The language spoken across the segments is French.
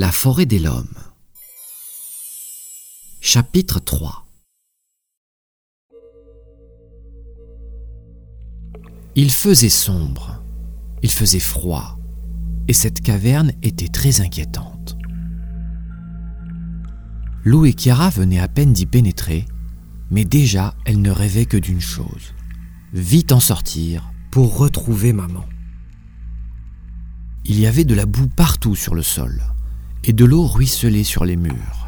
La forêt des Lhoms. Chapitre 3 Il faisait sombre, il faisait froid, et cette caverne était très inquiétante. Lou et Chiara venaient à peine d'y pénétrer, mais déjà elles ne rêvaient que d'une chose vite en sortir pour retrouver maman. Il y avait de la boue partout sur le sol et de l'eau ruisselait sur les murs.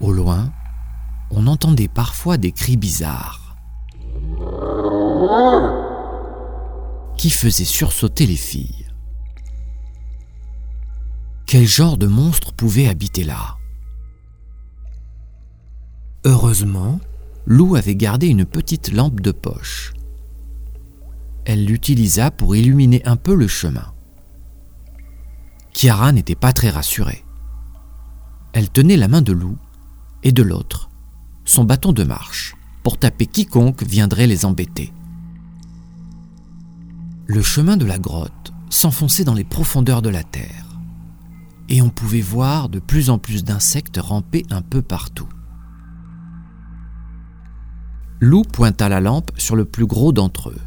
Au loin, on entendait parfois des cris bizarres qui faisaient sursauter les filles. Quel genre de monstre pouvait habiter là? Heureusement, Lou avait gardé une petite lampe de poche. Elle l'utilisa pour illuminer un peu le chemin. Chiara n'était pas très rassurée. Elle tenait la main de Lou et de l'autre son bâton de marche pour taper quiconque viendrait les embêter. Le chemin de la grotte s'enfonçait dans les profondeurs de la terre et on pouvait voir de plus en plus d'insectes ramper un peu partout. Lou pointa la lampe sur le plus gros d'entre eux,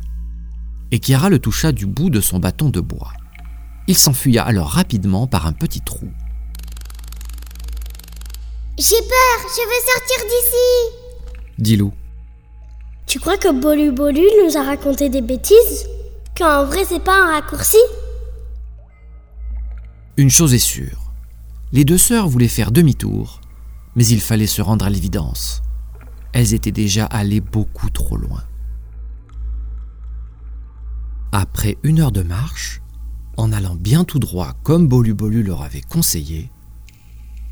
et Chiara le toucha du bout de son bâton de bois. Il s'enfuya alors rapidement par un petit trou. J'ai peur, je veux sortir d'ici dit Lou. Tu crois que Bolu Bolu nous a raconté des bêtises? Quand en vrai c'est pas un raccourci? Une chose est sûre, les deux sœurs voulaient faire demi-tour, mais il fallait se rendre à l'évidence elles étaient déjà allées beaucoup trop loin. Après une heure de marche, en allant bien tout droit comme Bolu Bolu leur avait conseillé,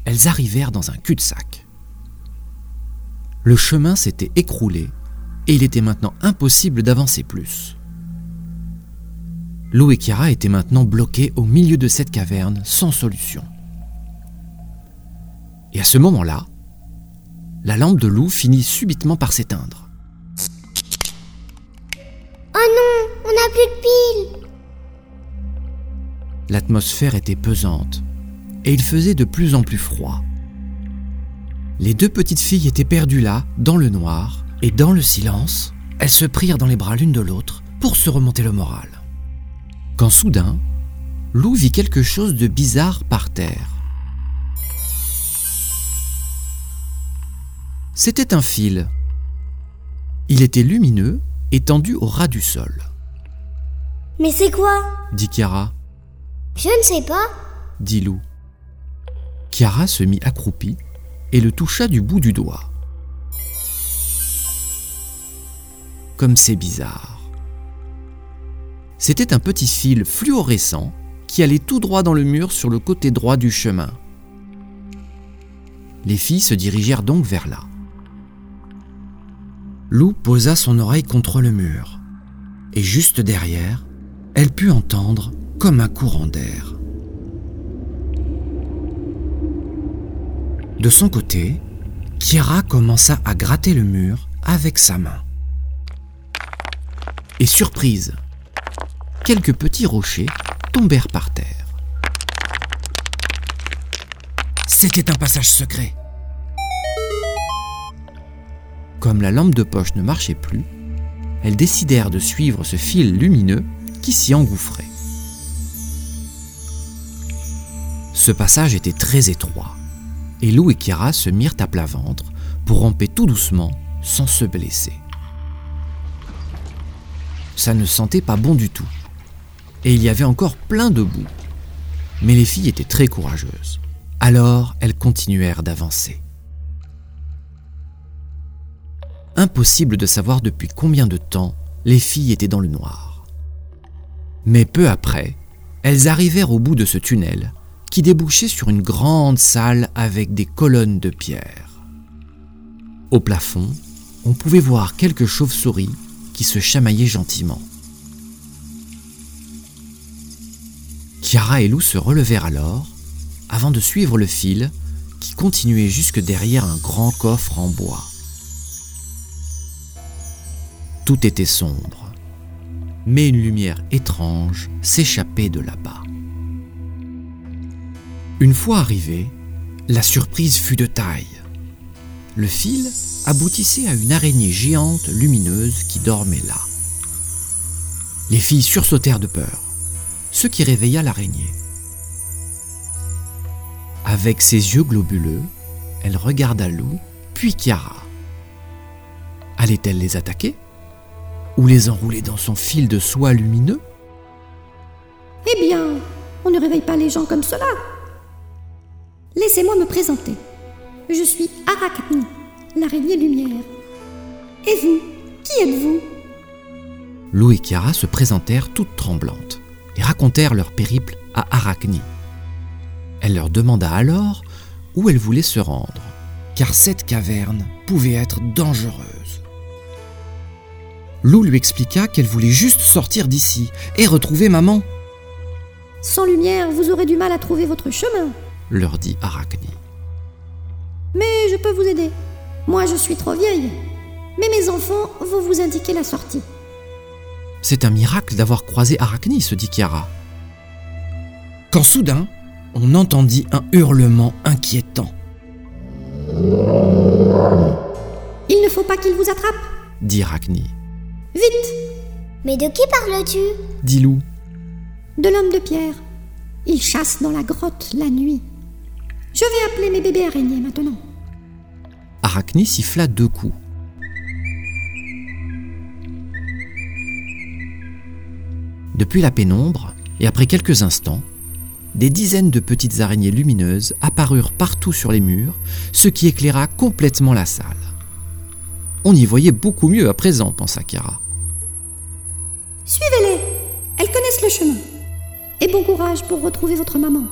elles arrivèrent dans un cul-de-sac. Le chemin s'était écroulé et il était maintenant impossible d'avancer plus. Lou et Chiara étaient maintenant bloqués au milieu de cette caverne sans solution. Et à ce moment-là, la lampe de loup finit subitement par s'éteindre. L'atmosphère était pesante et il faisait de plus en plus froid. Les deux petites filles étaient perdues là, dans le noir, et dans le silence, elles se prirent dans les bras l'une de l'autre pour se remonter le moral. Quand soudain, Lou vit quelque chose de bizarre par terre. C'était un fil. Il était lumineux et tendu au ras du sol. Mais c'est quoi? dit Chiara. Je ne sais pas, dit Lou. Chiara se mit accroupie et le toucha du bout du doigt. Comme c'est bizarre. C'était un petit fil fluorescent qui allait tout droit dans le mur sur le côté droit du chemin. Les filles se dirigèrent donc vers là. Lou posa son oreille contre le mur, et juste derrière, elle put entendre comme un courant d'air. De son côté, Kira commença à gratter le mur avec sa main. Et surprise, quelques petits rochers tombèrent par terre. C'était un passage secret. Comme la lampe de poche ne marchait plus, elles décidèrent de suivre ce fil lumineux qui s'y engouffrait. Ce passage était très étroit, et Lou et Kira se mirent à plat ventre pour ramper tout doucement sans se blesser. Ça ne sentait pas bon du tout, et il y avait encore plein de boue. Mais les filles étaient très courageuses. Alors elles continuèrent d'avancer. Impossible de savoir depuis combien de temps les filles étaient dans le noir. Mais peu après, elles arrivèrent au bout de ce tunnel qui débouchait sur une grande salle avec des colonnes de pierre. Au plafond, on pouvait voir quelques chauves-souris qui se chamaillaient gentiment. Chiara et Lou se relevèrent alors avant de suivre le fil qui continuait jusque derrière un grand coffre en bois. Tout était sombre, mais une lumière étrange s'échappait de là-bas. Une fois arrivés, la surprise fut de taille. Le fil aboutissait à une araignée géante lumineuse qui dormait là. Les filles sursautèrent de peur, ce qui réveilla l'araignée. Avec ses yeux globuleux, elle regarda Lou, puis Chiara. Allait-elle les attaquer Ou les enrouler dans son fil de soie lumineux? Eh bien, on ne réveille pas les gens comme cela. Laissez-moi me présenter. Je suis Arachne, l'araignée lumière. Et vous, qui êtes-vous? Lou et Chiara se présentèrent toutes tremblantes et racontèrent leur périple à Arachne. Elle leur demanda alors où elle voulait se rendre, car cette caverne pouvait être dangereuse. Lou lui expliqua qu'elle voulait juste sortir d'ici et retrouver maman, Sans lumière, vous aurez du mal à trouver votre chemin. Leur dit Arachne. Mais je peux vous aider. Moi, je suis trop vieille. Mais mes enfants vont vous indiquer la sortie. C'est un miracle d'avoir croisé Arachne, se dit Chiara. Quand soudain, on entendit un hurlement inquiétant, Il ne faut pas qu'ils vous attrapent. dit Arachne. Vite Mais de qui parles-tu? Dit Lou. De l'homme de pierre. Il chasse dans la grotte la nuit. Je vais appeler mes bébés araignées maintenant. Arachne siffla deux coups. Depuis la pénombre, et après quelques instants, des dizaines de petites araignées lumineuses apparurent partout sur les murs, ce qui éclaira complètement la salle. On y voyait beaucoup mieux à présent, pensa Chiara. Suivez-les. Elles connaissent le chemin. Et bon courage pour retrouver votre maman.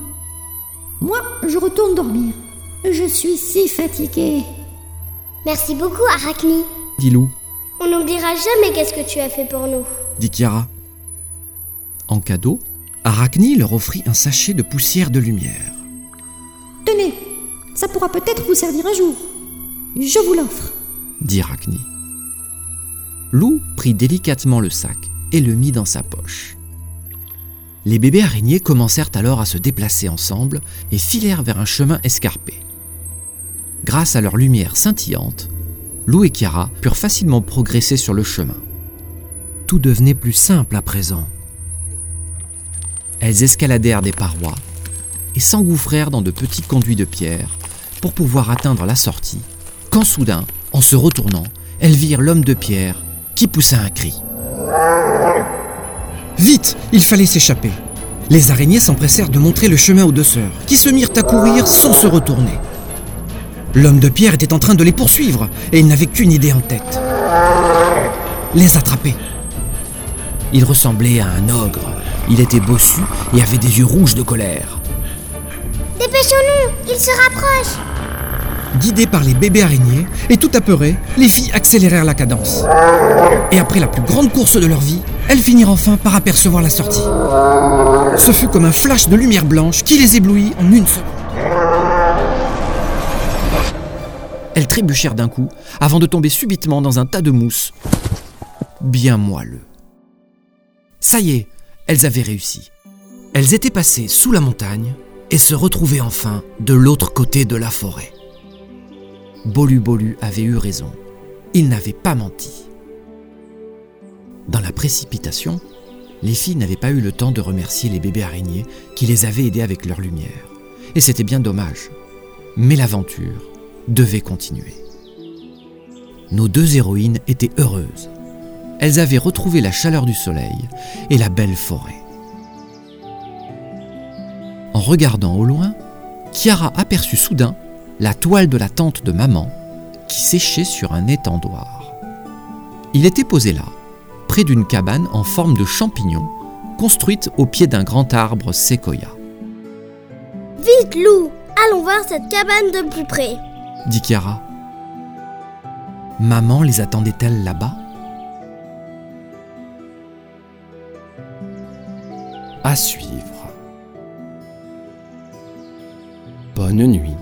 Moi, je retourne dormir. Je suis si fatiguée. Merci beaucoup, Arachne. Dit Lou, On n'oubliera jamais qu'est-ce que tu as fait pour nous. dit Chiara. En cadeau, Arachne leur offrit un sachet de poussière de lumière. Tenez, ça pourra peut-être vous servir un jour. Je vous l'offre. dit Arachne. Lou prit délicatement le sac et le mit dans sa poche. Les bébés araignées commencèrent alors à se déplacer ensemble et filèrent vers un chemin escarpé. Grâce à leur lumière scintillante, Lou et Chiara purent facilement progresser sur le chemin. Tout devenait plus simple à présent. Elles escaladèrent des parois et s'engouffrèrent dans de petits conduits de pierre pour pouvoir atteindre la sortie, quand soudain, en se retournant, elles virent l'homme de pierre qui poussa un cri. Vite, il fallait s'échapper. Les araignées s'empressèrent de montrer le chemin aux deux sœurs, qui se mirent à courir sans se retourner. L'homme de pierre était en train de les poursuivre, et il n'avait qu'une idée en tête. Les attraper. Il ressemblait à un ogre. Il était bossu et avait des yeux rouges de colère. Dépêchons-nous, il se rapproche. Guidées par les bébés araignées et tout apeurées, les filles accélérèrent la cadence. Et après la plus grande course de leur vie, elles finirent enfin par apercevoir la sortie. Ce fut comme un flash de lumière blanche qui les éblouit en une seconde. Elles trébuchèrent d'un coup avant de tomber subitement dans un tas de mousse bien moelleux. Ça y est, elles avaient réussi. Elles étaient passées sous la montagne et se retrouvaient enfin de l'autre côté de la forêt. Bolu Bolu avait eu raison. Il n'avait pas menti. Dans la précipitation, les filles n'avaient pas eu le temps de remercier les bébés araignées qui les avaient aidés avec leur lumière. Et c'était bien dommage. Mais l'aventure devait continuer. Nos deux héroïnes étaient heureuses. Elles avaient retrouvé la chaleur du soleil et la belle forêt. En regardant au loin, Chiara aperçut soudain la toile de la tente de maman qui séchait sur un étendoir. Il était posé là, près d'une cabane en forme de champignon, construite au pied d'un grand arbre séquoia, Vite, Lou Allons voir cette cabane de plus près. dit Chiara. Maman les attendait-elle là-bas? À suivre. Bonne nuit.